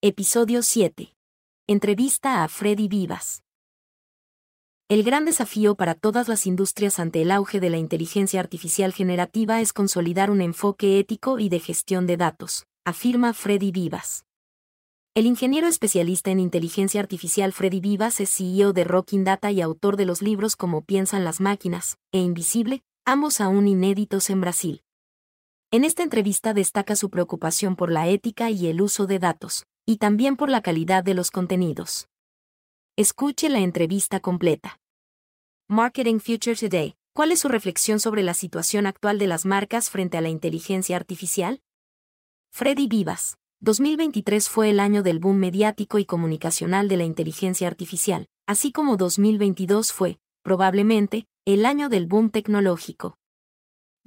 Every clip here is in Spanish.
Episodio 7. Entrevista a Freddy Vivas. El gran desafío para todas las industrias ante el auge de la inteligencia artificial generativa es consolidar un enfoque ético y de gestión de datos, afirma Freddy Vivas. El ingeniero especialista en inteligencia artificial Freddy Vivas es CEO de Rocking Data y autor de los libros como Piensan las máquinas e Invisible, ambos aún inéditos en Brasil. En esta entrevista destaca su preocupación por la ética y el uso de datos, y también por la calidad de los contenidos. Escuche la entrevista completa. Marketing Future Today. ¿Cuál es su reflexión sobre la situación actual de las marcas frente a la inteligencia artificial? Freddy Vivas. 2023 fue el año del boom mediático y comunicacional de la inteligencia artificial, así como 2022 fue, probablemente, el año del boom tecnológico.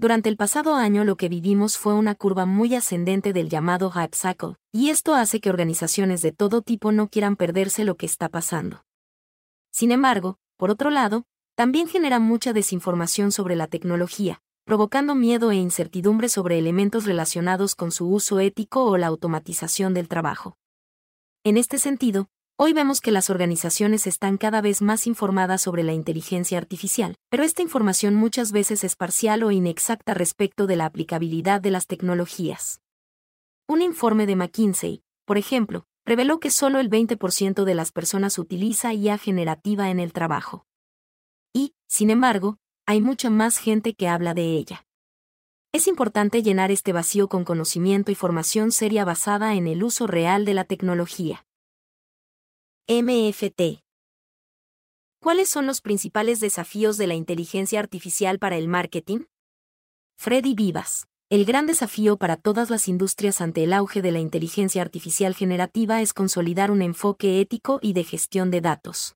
Durante el pasado año lo que vivimos fue una curva muy ascendente del llamado hype cycle, y esto hace que organizaciones de todo tipo no quieran perderse lo que está pasando. Sin embargo, por otro lado, también genera mucha desinformación sobre la tecnología, provocando miedo e incertidumbre sobre elementos relacionados con su uso ético o la automatización del trabajo. En este sentido, hoy vemos que las organizaciones están cada vez más informadas sobre la inteligencia artificial, pero esta información muchas veces es parcial o inexacta respecto de la aplicabilidad de las tecnologías. Un informe de McKinsey, por ejemplo, reveló que solo el 20% de las personas utiliza IA generativa en el trabajo. Y, sin embargo, hay mucha más gente que habla de ella. Es importante llenar este vacío con conocimiento y formación seria basada en el uso real de la tecnología. MFT. ¿Cuáles son los principales desafíos de la inteligencia artificial para el marketing? Freddy Vivas. El gran desafío para todas las industrias ante el auge de la inteligencia artificial generativa es consolidar un enfoque ético y de gestión de datos.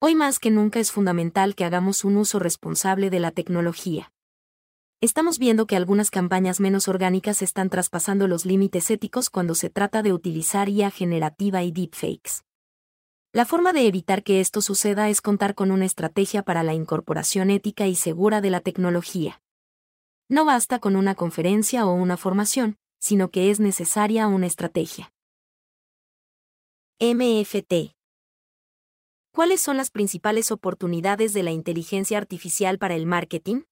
Hoy más que nunca es fundamental que hagamos un uso responsable de la tecnología. Estamos viendo que algunas campañas menos orgánicas están traspasando los límites éticos cuando se trata de utilizar IA generativa y deepfakes. La forma de evitar que esto suceda es contar con una estrategia para la incorporación ética y segura de la tecnología. No basta con una conferencia o una formación, sino que es necesaria una estrategia. MFT ¿Cuáles son las principales oportunidades de la inteligencia artificial para el marketing?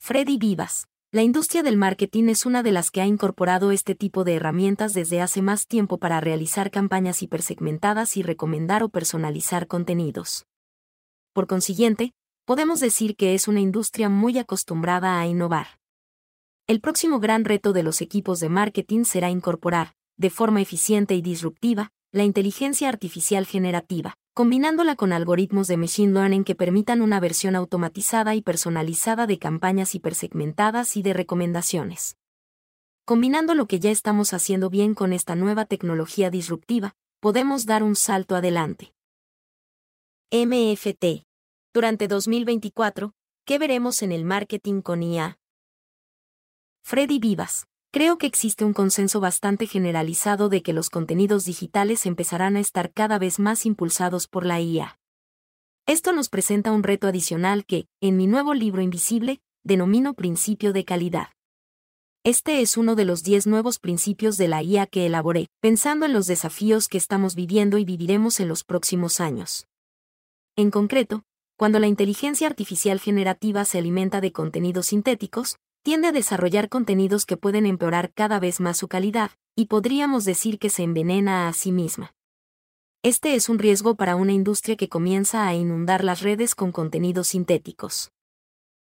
Freddy Vivas. La industria del marketing es una de las que ha incorporado este tipo de herramientas desde hace más tiempo para realizar campañas hipersegmentadas y recomendar o personalizar contenidos. Por consiguiente, podemos decir que es una industria muy acostumbrada a innovar. El próximo gran reto de los equipos de marketing será incorporar, de forma eficiente y disruptiva, la inteligencia artificial generativa, combinándola con algoritmos de Machine Learning que permitan una versión automatizada y personalizada de campañas hipersegmentadas y de recomendaciones. Combinando lo que ya estamos haciendo bien con esta nueva tecnología disruptiva, podemos dar un salto adelante. MFT. Durante 2024, ¿qué veremos en el marketing con IA? Freddy Vivas. Creo que existe un consenso bastante generalizado de que los contenidos digitales empezarán a estar cada vez más impulsados por la IA. Esto nos presenta un reto adicional que, en mi nuevo libro Invisible, denomino principio de calidad. Este es uno de los 10 nuevos principios de la IA que elaboré, pensando en los desafíos que estamos viviendo y viviremos en los próximos años. En concreto, cuando la inteligencia artificial generativa se alimenta de contenidos sintéticos, tiende a desarrollar contenidos que pueden empeorar cada vez más su calidad, y podríamos decir que se envenena a sí misma. Este es un riesgo para una industria que comienza a inundar las redes con contenidos sintéticos.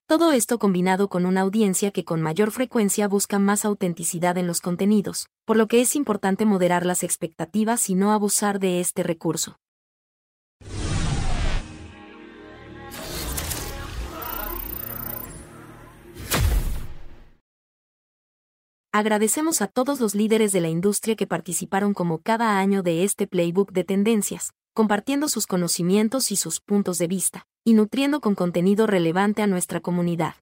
Todo esto combinado con una audiencia que con mayor frecuencia busca más autenticidad en los contenidos, por lo que es importante moderar las expectativas y no abusar de este recurso. Agradecemos a todos los líderes de la industria que participaron como cada año de este playbook de tendencias, compartiendo sus conocimientos y sus puntos de vista, y nutriendo con contenido relevante a nuestra comunidad.